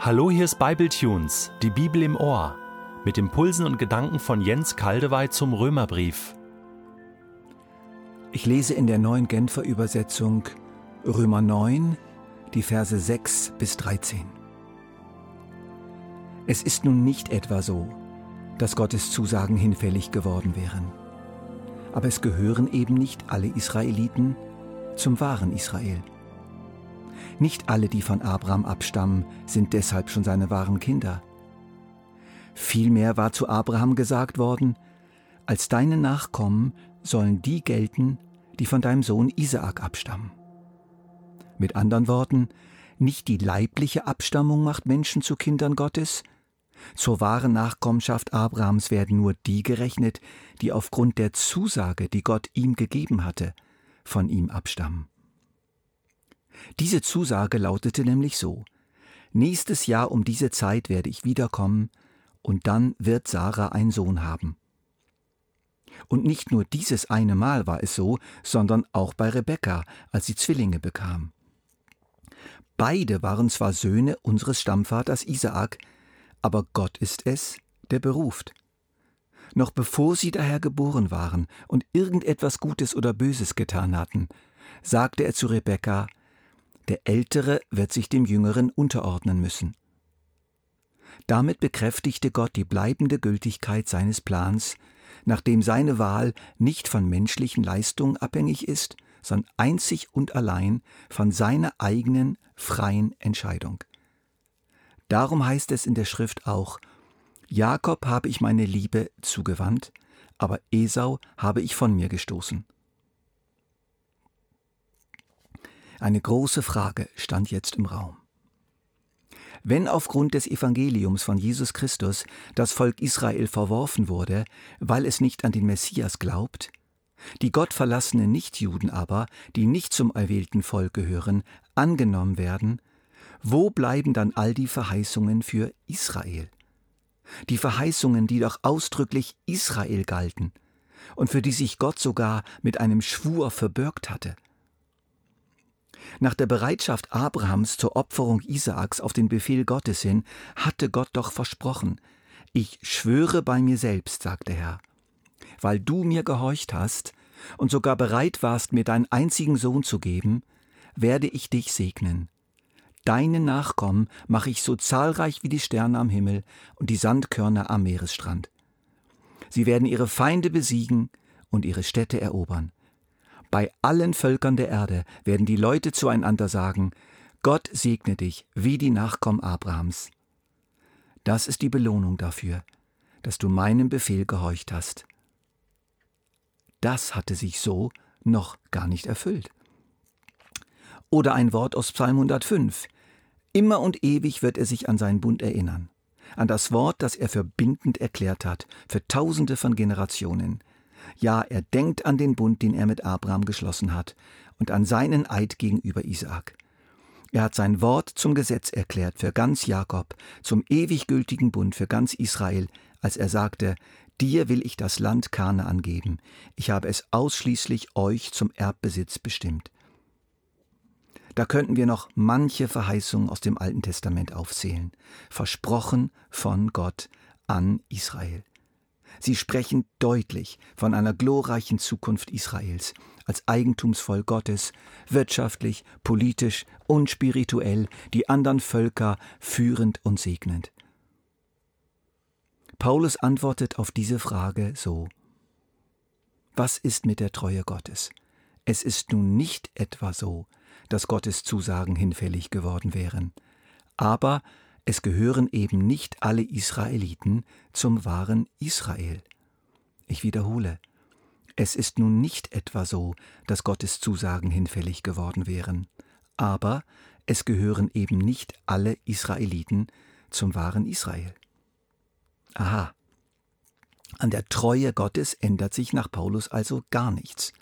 Hallo, hier ist Bibletunes, die Bibel im Ohr, mit Impulsen und Gedanken von Jens Kaldewey zum Römerbrief. Ich lese in der neuen Genfer Übersetzung Römer 9, die Verse 6 bis 13. Es ist nun nicht etwa so, dass Gottes Zusagen hinfällig geworden wären. Aber es gehören eben nicht alle Israeliten zum wahren Israel. Nicht alle, die von Abraham abstammen, sind deshalb schon seine wahren Kinder. Vielmehr war zu Abraham gesagt worden, als deine Nachkommen sollen die gelten, die von deinem Sohn Isaak abstammen. Mit anderen Worten, nicht die leibliche Abstammung macht Menschen zu Kindern Gottes, zur wahren Nachkommenschaft Abrahams werden nur die gerechnet, die aufgrund der Zusage, die Gott ihm gegeben hatte, von ihm abstammen. Diese Zusage lautete nämlich so Nächstes Jahr um diese Zeit werde ich wiederkommen, und dann wird Sarah einen Sohn haben. Und nicht nur dieses eine Mal war es so, sondern auch bei Rebekka, als sie Zwillinge bekam. Beide waren zwar Söhne unseres Stammvaters Isaak, aber Gott ist es, der beruft. Noch bevor sie daher geboren waren und irgendetwas Gutes oder Böses getan hatten, sagte er zu Rebekka, der Ältere wird sich dem Jüngeren unterordnen müssen. Damit bekräftigte Gott die bleibende Gültigkeit seines Plans, nachdem seine Wahl nicht von menschlichen Leistungen abhängig ist, sondern einzig und allein von seiner eigenen freien Entscheidung. Darum heißt es in der Schrift auch, Jakob habe ich meine Liebe zugewandt, aber Esau habe ich von mir gestoßen. Eine große Frage stand jetzt im Raum. Wenn aufgrund des Evangeliums von Jesus Christus das Volk Israel verworfen wurde, weil es nicht an den Messias glaubt, die gottverlassenen Nichtjuden aber, die nicht zum erwählten Volk gehören, angenommen werden, wo bleiben dann all die Verheißungen für Israel? Die Verheißungen, die doch ausdrücklich Israel galten und für die sich Gott sogar mit einem Schwur verbürgt hatte – nach der Bereitschaft Abrahams zur Opferung Isaaks auf den Befehl Gottes hin, hatte Gott doch versprochen, ich schwöre bei mir selbst, sagte Herr, weil du mir gehorcht hast und sogar bereit warst, mir deinen einzigen Sohn zu geben, werde ich dich segnen. Deine Nachkommen mache ich so zahlreich wie die Sterne am Himmel und die Sandkörner am Meeresstrand. Sie werden ihre Feinde besiegen und ihre Städte erobern. Bei allen Völkern der Erde werden die Leute zueinander sagen, Gott segne dich wie die Nachkommen Abrahams. Das ist die Belohnung dafür, dass du meinem Befehl gehorcht hast. Das hatte sich so noch gar nicht erfüllt. Oder ein Wort aus Psalm 105. Immer und ewig wird er sich an seinen Bund erinnern, an das Wort, das er für bindend erklärt hat, für tausende von Generationen. Ja, er denkt an den Bund, den er mit Abraham geschlossen hat, und an seinen Eid gegenüber Isaak. Er hat sein Wort zum Gesetz erklärt für ganz Jakob, zum ewig gültigen Bund für ganz Israel, als er sagte, Dir will ich das Land Kana angeben, ich habe es ausschließlich euch zum Erbbesitz bestimmt. Da könnten wir noch manche Verheißungen aus dem Alten Testament aufzählen, versprochen von Gott an Israel. Sie sprechen deutlich von einer glorreichen Zukunft Israels als Eigentumsvoll Gottes, wirtschaftlich, politisch und spirituell die anderen Völker führend und segnend. Paulus antwortet auf diese Frage so Was ist mit der Treue Gottes? Es ist nun nicht etwa so, dass Gottes Zusagen hinfällig geworden wären, aber es gehören eben nicht alle Israeliten zum wahren Israel. Ich wiederhole, es ist nun nicht etwa so, dass Gottes Zusagen hinfällig geworden wären, aber es gehören eben nicht alle Israeliten zum wahren Israel. Aha. An der Treue Gottes ändert sich nach Paulus also gar nichts.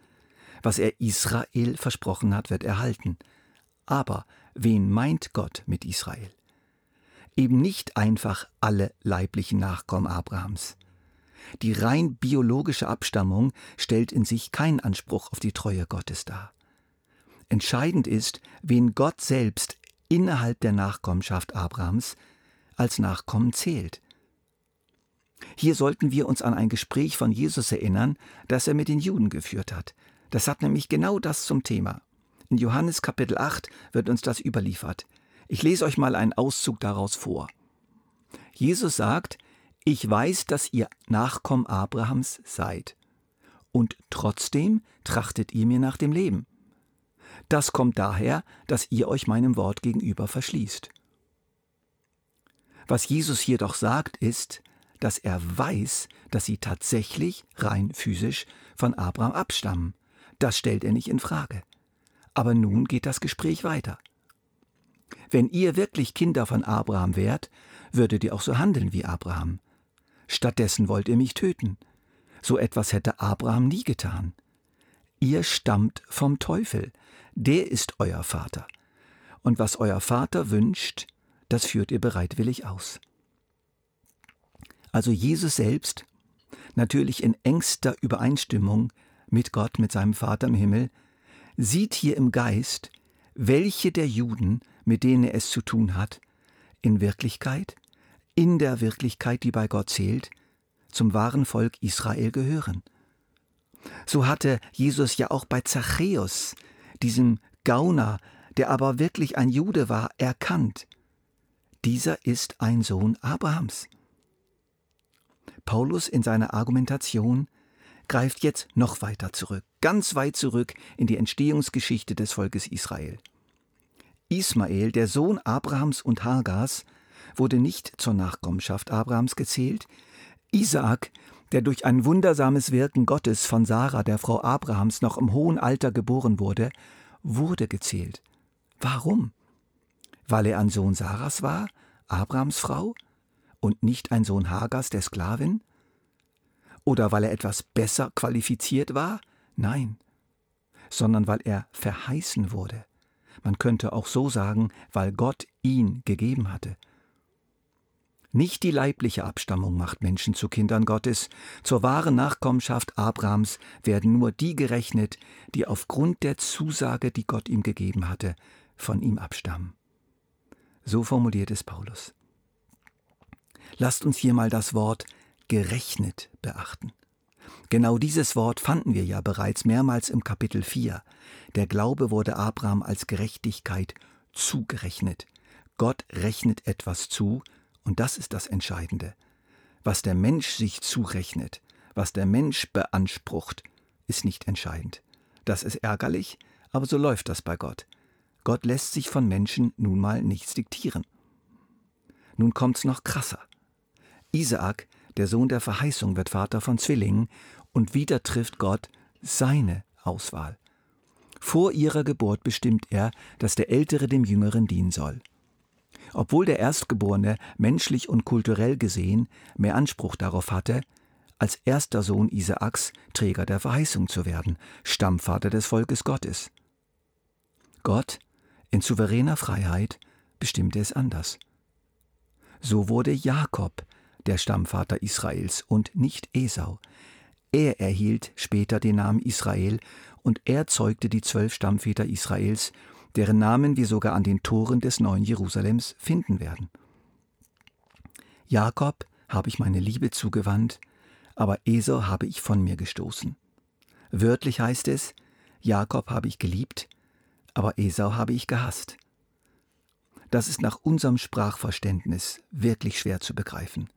Was er Israel versprochen hat, wird erhalten. Aber wen meint Gott mit Israel? Eben nicht einfach alle leiblichen Nachkommen Abrahams. Die rein biologische Abstammung stellt in sich keinen Anspruch auf die Treue Gottes dar. Entscheidend ist, wen Gott selbst innerhalb der Nachkommenschaft Abrahams als Nachkommen zählt. Hier sollten wir uns an ein Gespräch von Jesus erinnern, das er mit den Juden geführt hat. Das hat nämlich genau das zum Thema. In Johannes Kapitel 8 wird uns das überliefert. Ich lese euch mal einen Auszug daraus vor. Jesus sagt, ich weiß, dass ihr Nachkommen Abrahams seid. Und trotzdem trachtet ihr mir nach dem Leben. Das kommt daher, dass ihr euch meinem Wort gegenüber verschließt. Was Jesus hier doch sagt, ist, dass er weiß, dass sie tatsächlich rein physisch von Abraham abstammen. Das stellt er nicht in Frage. Aber nun geht das Gespräch weiter. Wenn ihr wirklich Kinder von Abraham wärt, würdet ihr auch so handeln wie Abraham. Stattdessen wollt ihr mich töten. So etwas hätte Abraham nie getan. Ihr stammt vom Teufel, der ist euer Vater. Und was euer Vater wünscht, das führt ihr bereitwillig aus. Also Jesus selbst, natürlich in engster Übereinstimmung mit Gott, mit seinem Vater im Himmel, sieht hier im Geist, welche der Juden, mit denen er es zu tun hat, in Wirklichkeit, in der Wirklichkeit, die bei Gott zählt, zum wahren Volk Israel gehören. So hatte Jesus ja auch bei Zachäus, diesem Gauner, der aber wirklich ein Jude war, erkannt. Dieser ist ein Sohn Abrahams. Paulus in seiner Argumentation greift jetzt noch weiter zurück, ganz weit zurück in die Entstehungsgeschichte des Volkes Israel. Ismael, der Sohn Abrahams und Hagars, wurde nicht zur Nachkommenschaft Abrahams gezählt. Isaak, der durch ein wundersames Wirken Gottes von Sarah, der Frau Abrahams, noch im hohen Alter geboren wurde, wurde gezählt. Warum? Weil er ein Sohn Sarahs war, Abrahams Frau, und nicht ein Sohn Hagars, der Sklavin? Oder weil er etwas besser qualifiziert war? Nein, sondern weil er verheißen wurde. Man könnte auch so sagen, weil Gott ihn gegeben hatte. Nicht die leibliche Abstammung macht Menschen zu Kindern Gottes. Zur wahren Nachkommenschaft Abrahams werden nur die gerechnet, die aufgrund der Zusage, die Gott ihm gegeben hatte, von ihm abstammen. So formuliert es Paulus. Lasst uns hier mal das Wort gerechnet beachten. Genau dieses Wort fanden wir ja bereits mehrmals im Kapitel 4. Der Glaube wurde Abraham als Gerechtigkeit zugerechnet. Gott rechnet etwas zu, und das ist das Entscheidende. Was der Mensch sich zurechnet, was der Mensch beansprucht, ist nicht entscheidend. Das ist ärgerlich, aber so läuft das bei Gott. Gott lässt sich von Menschen nun mal nichts diktieren. Nun kommt's noch krasser. Isaak der Sohn der Verheißung wird Vater von Zwillingen und wieder trifft Gott seine Auswahl. Vor ihrer Geburt bestimmt er, dass der Ältere dem Jüngeren dienen soll. Obwohl der Erstgeborene menschlich und kulturell gesehen mehr Anspruch darauf hatte, als erster Sohn Isaaks Träger der Verheißung zu werden, Stammvater des Volkes Gottes. Gott, in souveräner Freiheit, bestimmte es anders. So wurde Jakob der Stammvater Israels und nicht Esau. Er erhielt später den Namen Israel und er zeugte die zwölf Stammväter Israels, deren Namen wir sogar an den Toren des neuen Jerusalems finden werden. Jakob habe ich meine Liebe zugewandt, aber Esau habe ich von mir gestoßen. Wörtlich heißt es, Jakob habe ich geliebt, aber Esau habe ich gehasst. Das ist nach unserem Sprachverständnis wirklich schwer zu begreifen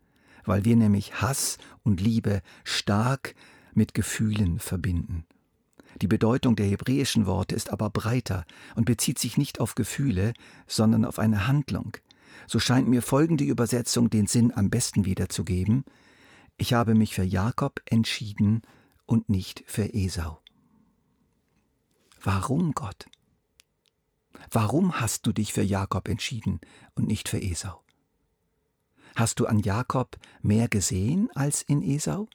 weil wir nämlich Hass und Liebe stark mit Gefühlen verbinden. Die Bedeutung der hebräischen Worte ist aber breiter und bezieht sich nicht auf Gefühle, sondern auf eine Handlung. So scheint mir folgende Übersetzung den Sinn am besten wiederzugeben. Ich habe mich für Jakob entschieden und nicht für Esau. Warum, Gott? Warum hast du dich für Jakob entschieden und nicht für Esau? Hast du an Jakob mehr gesehen als in Esau?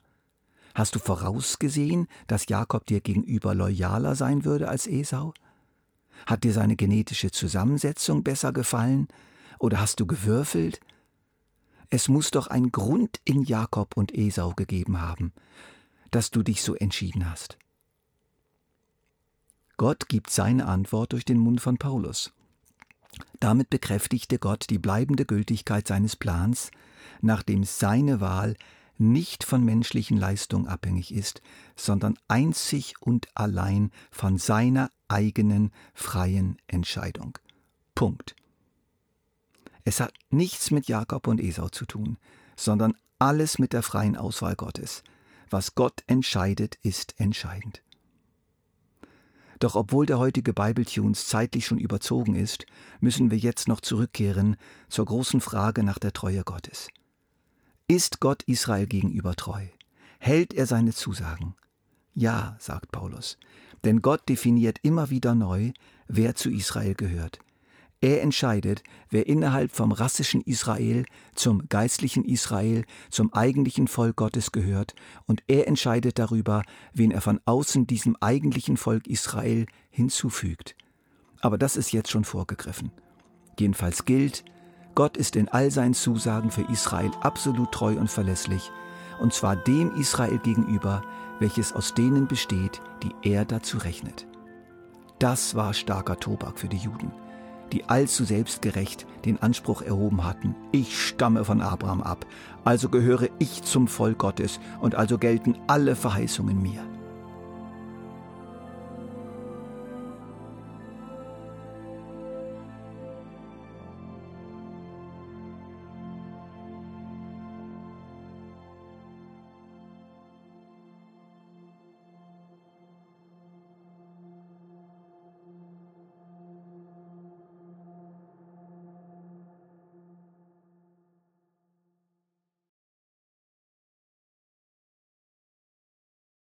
Hast du vorausgesehen, dass Jakob dir gegenüber loyaler sein würde als Esau? Hat dir seine genetische Zusammensetzung besser gefallen? Oder hast du gewürfelt? Es muss doch einen Grund in Jakob und Esau gegeben haben, dass du dich so entschieden hast. Gott gibt seine Antwort durch den Mund von Paulus. Damit bekräftigte Gott die bleibende Gültigkeit seines Plans, nachdem seine Wahl nicht von menschlichen Leistungen abhängig ist, sondern einzig und allein von seiner eigenen freien Entscheidung. Punkt. Es hat nichts mit Jakob und Esau zu tun, sondern alles mit der freien Auswahl Gottes. Was Gott entscheidet, ist entscheidend. Doch obwohl der heutige Bibletunes zeitlich schon überzogen ist, müssen wir jetzt noch zurückkehren zur großen Frage nach der Treue Gottes. Ist Gott Israel gegenüber treu? Hält er seine Zusagen? Ja, sagt Paulus, denn Gott definiert immer wieder neu, wer zu Israel gehört. Er entscheidet, wer innerhalb vom rassischen Israel zum geistlichen Israel, zum eigentlichen Volk Gottes gehört, und er entscheidet darüber, wen er von außen diesem eigentlichen Volk Israel hinzufügt. Aber das ist jetzt schon vorgegriffen. Jedenfalls gilt, Gott ist in all seinen Zusagen für Israel absolut treu und verlässlich, und zwar dem Israel gegenüber, welches aus denen besteht, die er dazu rechnet. Das war starker Tobak für die Juden, die allzu selbstgerecht den Anspruch erhoben hatten, ich stamme von Abraham ab, also gehöre ich zum Volk Gottes und also gelten alle Verheißungen mir.